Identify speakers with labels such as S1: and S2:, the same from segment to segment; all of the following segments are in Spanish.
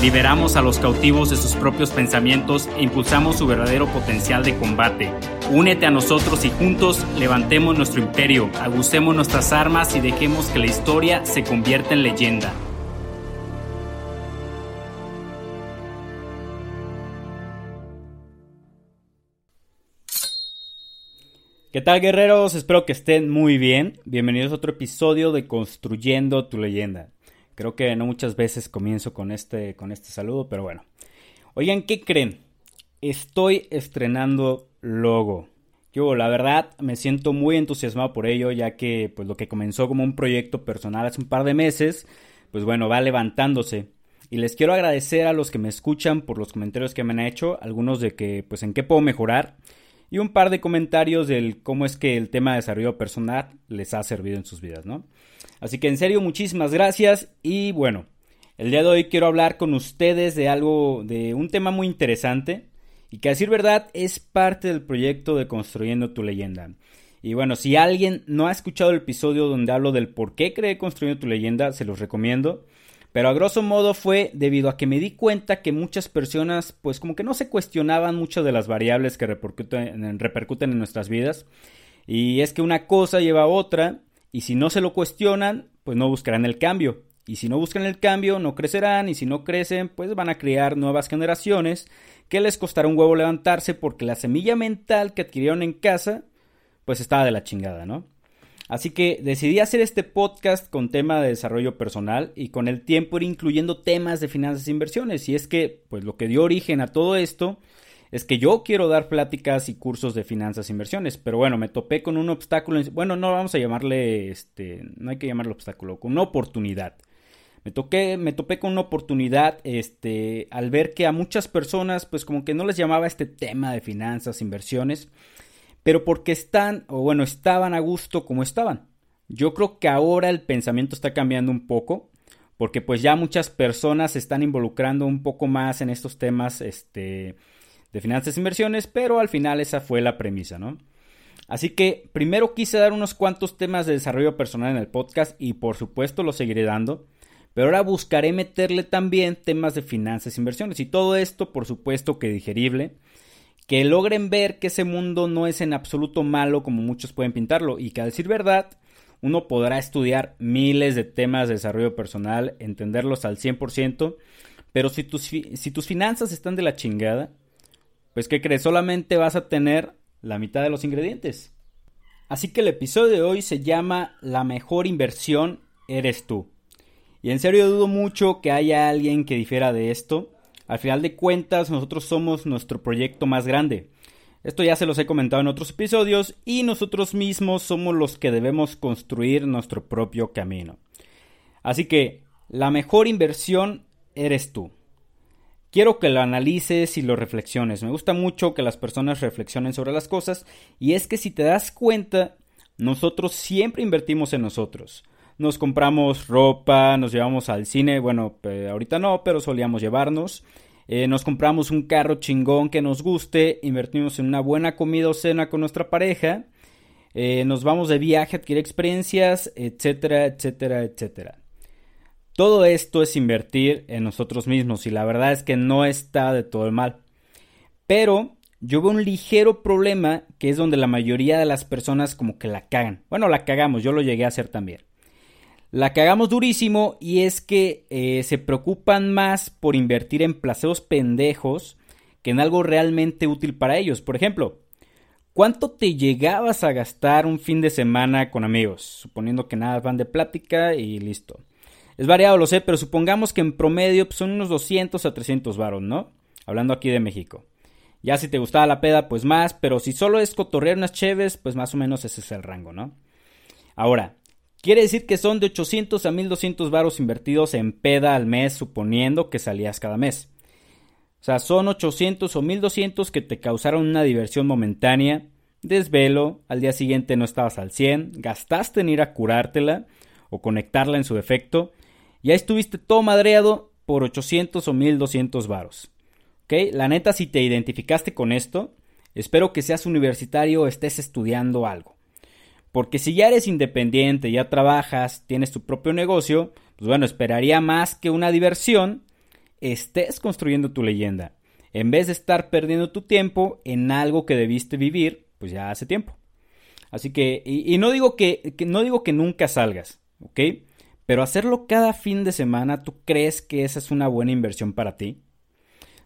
S1: Liberamos a los cautivos de sus propios pensamientos e impulsamos su verdadero potencial de combate. Únete a nosotros y juntos levantemos nuestro imperio, agucemos nuestras armas y dejemos que la historia se convierta en leyenda. ¿Qué tal guerreros? Espero que estén muy bien. Bienvenidos a otro episodio de Construyendo tu leyenda. Creo que no muchas veces comienzo con este, con este saludo, pero bueno. Oigan, ¿qué creen? Estoy estrenando logo. Yo, la verdad, me siento muy entusiasmado por ello, ya que pues lo que comenzó como un proyecto personal hace un par de meses, pues bueno, va levantándose. Y les quiero agradecer a los que me escuchan por los comentarios que me han hecho, algunos de que pues en qué puedo mejorar y un par de comentarios del cómo es que el tema de desarrollo personal les ha servido en sus vidas, ¿no? Así que en serio, muchísimas gracias y bueno, el día de hoy quiero hablar con ustedes de algo, de un tema muy interesante y que a decir verdad es parte del proyecto de Construyendo tu leyenda. Y bueno, si alguien no ha escuchado el episodio donde hablo del por qué creé Construyendo tu leyenda, se los recomiendo. Pero a grosso modo fue debido a que me di cuenta que muchas personas pues como que no se cuestionaban muchas de las variables que repercuten, repercuten en nuestras vidas. Y es que una cosa lleva a otra y si no se lo cuestionan, pues no buscarán el cambio. Y si no buscan el cambio, no crecerán. Y si no crecen, pues van a crear nuevas generaciones que les costará un huevo levantarse porque la semilla mental que adquirieron en casa, pues estaba de la chingada, ¿no? Así que decidí hacer este podcast con tema de desarrollo personal y con el tiempo ir incluyendo temas de finanzas e inversiones. Y es que, pues lo que dio origen a todo esto es que yo quiero dar pláticas y cursos de finanzas e inversiones, pero bueno, me topé con un obstáculo, bueno, no vamos a llamarle, este, no hay que llamarlo obstáculo, con una oportunidad. Me, toqué, me topé con una oportunidad, este, al ver que a muchas personas, pues como que no les llamaba este tema de finanzas, inversiones, pero porque están, o bueno, estaban a gusto como estaban. Yo creo que ahora el pensamiento está cambiando un poco, porque pues ya muchas personas se están involucrando un poco más en estos temas, este, de finanzas e inversiones, pero al final esa fue la premisa, ¿no? Así que primero quise dar unos cuantos temas de desarrollo personal en el podcast y por supuesto lo seguiré dando, pero ahora buscaré meterle también temas de finanzas e inversiones y todo esto por supuesto que digerible, que logren ver que ese mundo no es en absoluto malo como muchos pueden pintarlo y que a decir verdad, uno podrá estudiar miles de temas de desarrollo personal, entenderlos al 100%, pero si tus, si tus finanzas están de la chingada, pues ¿qué crees? Solamente vas a tener la mitad de los ingredientes. Así que el episodio de hoy se llama La mejor inversión eres tú. Y en serio dudo mucho que haya alguien que difiera de esto. Al final de cuentas, nosotros somos nuestro proyecto más grande. Esto ya se los he comentado en otros episodios y nosotros mismos somos los que debemos construir nuestro propio camino. Así que la mejor inversión eres tú. Quiero que lo analices y lo reflexiones. Me gusta mucho que las personas reflexionen sobre las cosas y es que si te das cuenta, nosotros siempre invertimos en nosotros. Nos compramos ropa, nos llevamos al cine, bueno, ahorita no, pero solíamos llevarnos. Eh, nos compramos un carro chingón que nos guste, invertimos en una buena comida o cena con nuestra pareja, eh, nos vamos de viaje, adquirir experiencias, etcétera, etcétera, etcétera. Todo esto es invertir en nosotros mismos y la verdad es que no está de todo el mal. Pero yo veo un ligero problema que es donde la mayoría de las personas como que la cagan. Bueno, la cagamos, yo lo llegué a hacer también. La cagamos durísimo y es que eh, se preocupan más por invertir en placeos pendejos que en algo realmente útil para ellos. Por ejemplo, ¿cuánto te llegabas a gastar un fin de semana con amigos? Suponiendo que nada van de plática y listo. Es variado, lo sé, pero supongamos que en promedio pues, son unos 200 a 300 varos, ¿no? Hablando aquí de México. Ya si te gustaba la peda, pues más, pero si solo es cotorrear unas cheves, pues más o menos ese es el rango, ¿no? Ahora, quiere decir que son de 800 a 1200 varos invertidos en peda al mes, suponiendo que salías cada mes. O sea, son 800 o 1200 que te causaron una diversión momentánea, desvelo, al día siguiente no estabas al 100, gastaste en ir a curártela o conectarla en su defecto, y ahí estuviste todo madreado por 800 o 1200 varos. ¿Ok? La neta, si te identificaste con esto, espero que seas universitario o estés estudiando algo. Porque si ya eres independiente, ya trabajas, tienes tu propio negocio, pues bueno, esperaría más que una diversión, estés construyendo tu leyenda, en vez de estar perdiendo tu tiempo en algo que debiste vivir, pues ya hace tiempo. Así que, y, no, digo que, no digo que nunca salgas, ¿ok? Pero hacerlo cada fin de semana, ¿tú crees que esa es una buena inversión para ti?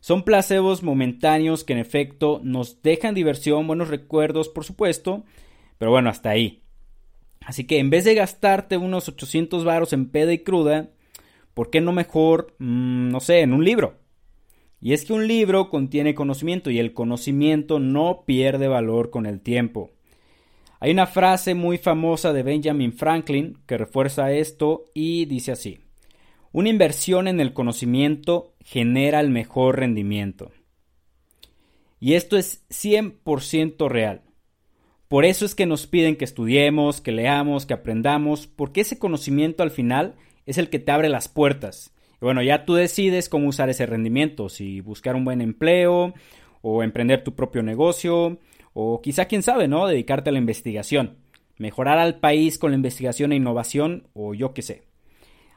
S1: Son placebos momentáneos que en efecto nos dejan diversión, buenos recuerdos, por supuesto, pero bueno, hasta ahí. Así que en vez de gastarte unos 800 varos en peda y cruda, ¿por qué no mejor, mm, no sé, en un libro? Y es que un libro contiene conocimiento y el conocimiento no pierde valor con el tiempo. Hay una frase muy famosa de Benjamin Franklin que refuerza esto y dice así. Una inversión en el conocimiento genera el mejor rendimiento. Y esto es 100% real. Por eso es que nos piden que estudiemos, que leamos, que aprendamos, porque ese conocimiento al final es el que te abre las puertas. Y bueno, ya tú decides cómo usar ese rendimiento, si buscar un buen empleo o emprender tu propio negocio o quizá, quién sabe, ¿no? Dedicarte a la investigación, mejorar al país con la investigación e innovación o yo qué sé.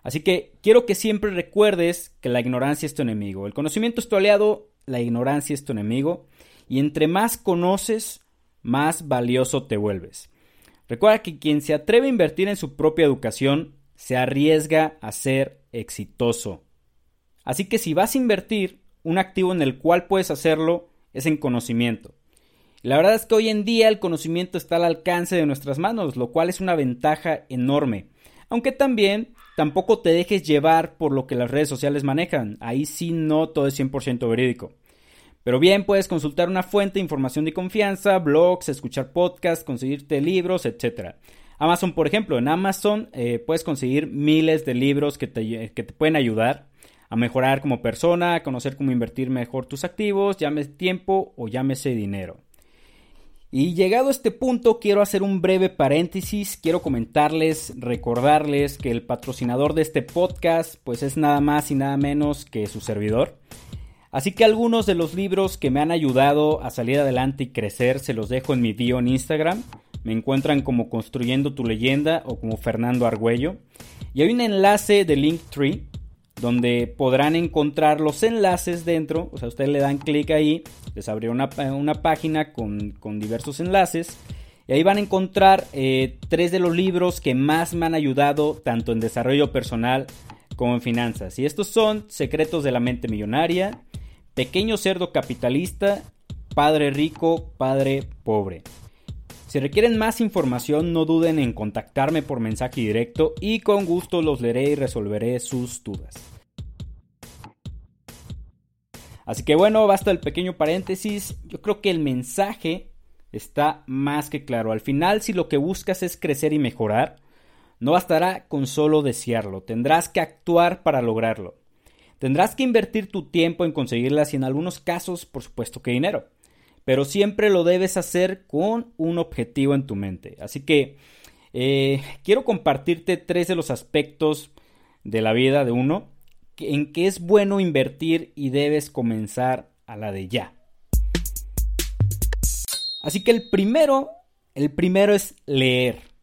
S1: Así que quiero que siempre recuerdes que la ignorancia es tu enemigo. El conocimiento es tu aliado, la ignorancia es tu enemigo. Y entre más conoces, más valioso te vuelves. Recuerda que quien se atreve a invertir en su propia educación se arriesga a ser exitoso. Así que si vas a invertir, un activo en el cual puedes hacerlo es en conocimiento. La verdad es que hoy en día el conocimiento está al alcance de nuestras manos, lo cual es una ventaja enorme. Aunque también tampoco te dejes llevar por lo que las redes sociales manejan. Ahí sí no todo es 100% verídico. Pero bien puedes consultar una fuente de información de confianza, blogs, escuchar podcasts, conseguirte libros, etc. Amazon, por ejemplo, en Amazon eh, puedes conseguir miles de libros que te, que te pueden ayudar a mejorar como persona, a conocer cómo invertir mejor tus activos, llámese tiempo o llámese dinero. Y llegado a este punto quiero hacer un breve paréntesis, quiero comentarles, recordarles que el patrocinador de este podcast pues es nada más y nada menos que su servidor. Así que algunos de los libros que me han ayudado a salir adelante y crecer se los dejo en mi bio en Instagram. Me encuentran como Construyendo tu leyenda o como Fernando Argüello. Y hay un enlace de Linktree donde podrán encontrar los enlaces dentro. O sea, ustedes le dan clic ahí, les abre una, página con, diversos enlaces. Y ahí van a encontrar eh, tres de los libros que más me han ayudado tanto en desarrollo personal como en finanzas. Y estos son Secretos de la Mente Millonaria, Pequeño Cerdo Capitalista, Padre Rico, Padre Pobre. Si requieren más información, no duden en contactarme por mensaje directo y con gusto los leeré y resolveré sus dudas. Así que bueno, basta el pequeño paréntesis. Yo creo que el mensaje está más que claro. Al final, si lo que buscas es crecer y mejorar, no bastará con solo desearlo, tendrás que actuar para lograrlo. Tendrás que invertir tu tiempo en conseguirlas y en algunos casos, por supuesto que dinero pero siempre lo debes hacer con un objetivo en tu mente. Así que eh, quiero compartirte tres de los aspectos de la vida de uno en que es bueno invertir y debes comenzar a la de ya. Así que el primero, el primero es leer.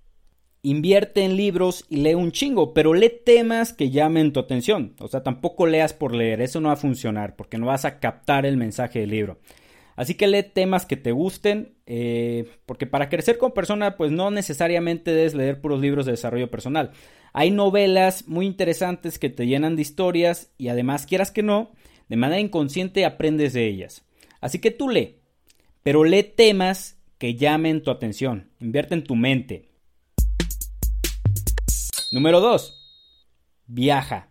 S1: Invierte en libros y lee un chingo, pero lee temas que llamen tu atención. O sea, tampoco leas por leer, eso no va a funcionar porque no vas a captar el mensaje del libro. Así que lee temas que te gusten, eh, porque para crecer como persona, pues no necesariamente debes leer puros libros de desarrollo personal. Hay novelas muy interesantes que te llenan de historias y además, quieras que no, de manera inconsciente aprendes de ellas. Así que tú lee, pero lee temas que llamen tu atención, invierte en tu mente. Número 2. Viaja.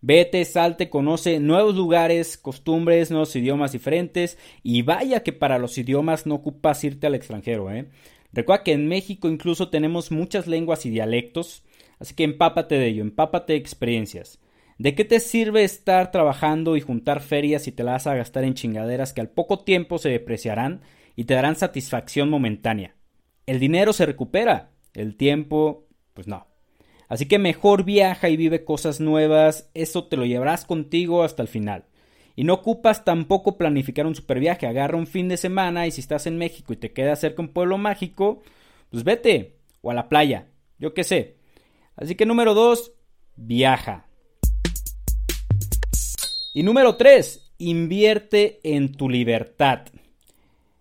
S1: Vete, salte, conoce nuevos lugares, costumbres, nuevos idiomas diferentes y vaya que para los idiomas no ocupas irte al extranjero. ¿eh? Recuerda que en México incluso tenemos muchas lenguas y dialectos, así que empápate de ello, empápate de experiencias. ¿De qué te sirve estar trabajando y juntar ferias si te las vas a gastar en chingaderas que al poco tiempo se depreciarán y te darán satisfacción momentánea. El dinero se recupera, el tiempo, pues no. Así que mejor viaja y vive cosas nuevas, eso te lo llevarás contigo hasta el final. Y no ocupas tampoco planificar un super viaje, agarra un fin de semana y si estás en México y te queda cerca un pueblo mágico, pues vete, o a la playa, yo qué sé. Así que número dos, viaja. Y número tres, invierte en tu libertad.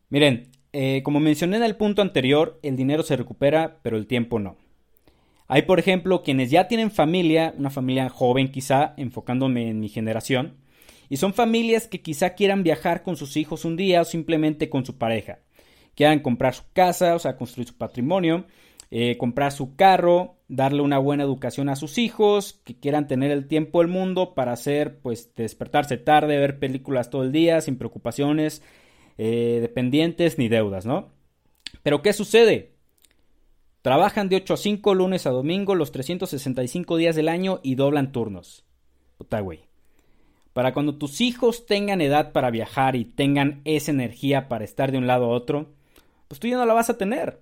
S1: Miren, eh, como mencioné en el punto anterior, el dinero se recupera, pero el tiempo no. Hay, por ejemplo, quienes ya tienen familia, una familia joven quizá, enfocándome en mi generación, y son familias que quizá quieran viajar con sus hijos un día o simplemente con su pareja. Quieran comprar su casa, o sea, construir su patrimonio, eh, comprar su carro, darle una buena educación a sus hijos, que quieran tener el tiempo del mundo para hacer, pues, despertarse tarde, ver películas todo el día, sin preocupaciones, eh, dependientes ni deudas, ¿no? Pero ¿qué sucede? Trabajan de 8 a 5 lunes a domingo los 365 días del año y doblan turnos. Puta, güey. Para cuando tus hijos tengan edad para viajar y tengan esa energía para estar de un lado a otro, pues tú ya no la vas a tener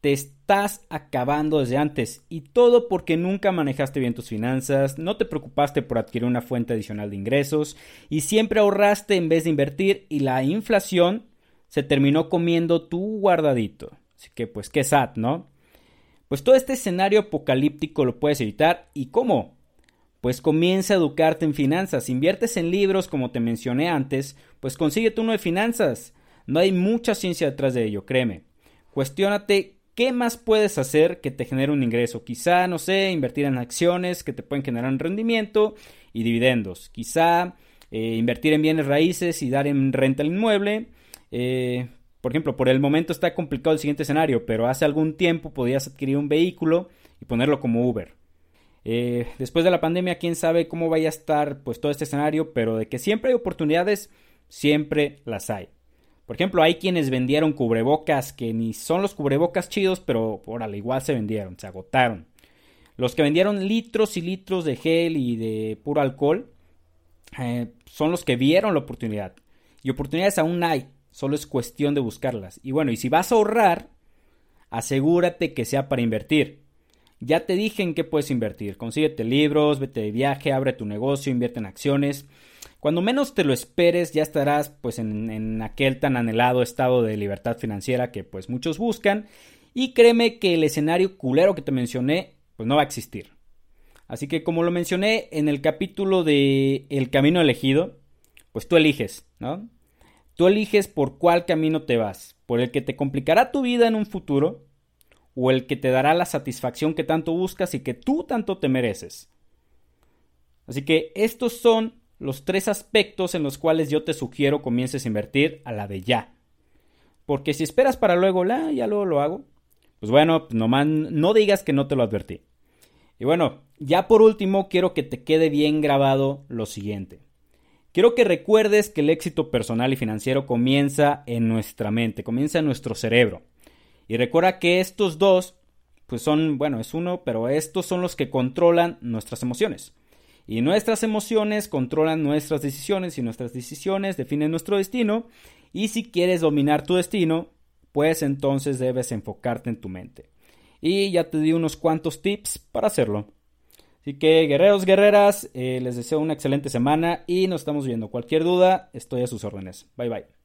S1: te estás acabando desde antes y todo porque nunca manejaste bien tus finanzas, no te preocupaste por adquirir una fuente adicional de ingresos y siempre ahorraste en vez de invertir y la inflación se terminó comiendo tu guardadito. Así que pues qué sad, ¿no? Pues todo este escenario apocalíptico lo puedes evitar y ¿cómo? Pues comienza a educarte en finanzas, inviertes en libros como te mencioné antes, pues consíguete uno de finanzas. No hay mucha ciencia detrás de ello, créeme. Cuestiónate ¿Qué más puedes hacer que te genere un ingreso? Quizá, no sé, invertir en acciones que te pueden generar un rendimiento y dividendos. Quizá eh, invertir en bienes raíces y dar en renta al inmueble. Eh, por ejemplo, por el momento está complicado el siguiente escenario, pero hace algún tiempo podías adquirir un vehículo y ponerlo como Uber. Eh, después de la pandemia, quién sabe cómo vaya a estar pues todo este escenario, pero de que siempre hay oportunidades, siempre las hay. Por ejemplo, hay quienes vendieron cubrebocas que ni son los cubrebocas chidos, pero órale, igual se vendieron, se agotaron. Los que vendieron litros y litros de gel y de puro alcohol eh, son los que vieron la oportunidad. Y oportunidades aún hay, solo es cuestión de buscarlas. Y bueno, y si vas a ahorrar, asegúrate que sea para invertir. Ya te dije en qué puedes invertir. Consíguete libros, vete de viaje, abre tu negocio, invierte en acciones. Cuando menos te lo esperes, ya estarás pues en, aquel tan anhelado estado de libertad financiera que pues muchos buscan. Y créeme que el escenario culero que te mencioné, pues no va a existir. Así que como lo mencioné en el capítulo de El camino elegido, pues tú eliges, ¿no? Tú eliges por cuál camino te vas, por el que te complicará tu vida en un futuro o el que te dará la satisfacción que tanto buscas y que tú tanto te mereces. Así que estos son los tres aspectos en los cuales yo te sugiero comiences a invertir a la de ya. Porque si esperas para luego, la, ya luego lo hago. Pues bueno, nomás no digas que no te lo advertí. Y bueno, ya por último quiero que te quede bien grabado lo siguiente. Quiero que recuerdes que el éxito personal y financiero comienza en nuestra mente, comienza en nuestro cerebro. Y recuerda que estos dos, pues son, bueno, es uno, pero estos son los que controlan nuestras emociones. Y nuestras emociones controlan nuestras decisiones y nuestras decisiones definen nuestro destino. Y si quieres dominar tu destino, pues entonces debes enfocarte en tu mente. Y ya te di unos cuantos tips para hacerlo. Así que guerreros, guerreras, eh, les deseo una excelente semana y nos estamos viendo. Cualquier duda, estoy a sus órdenes. Bye bye.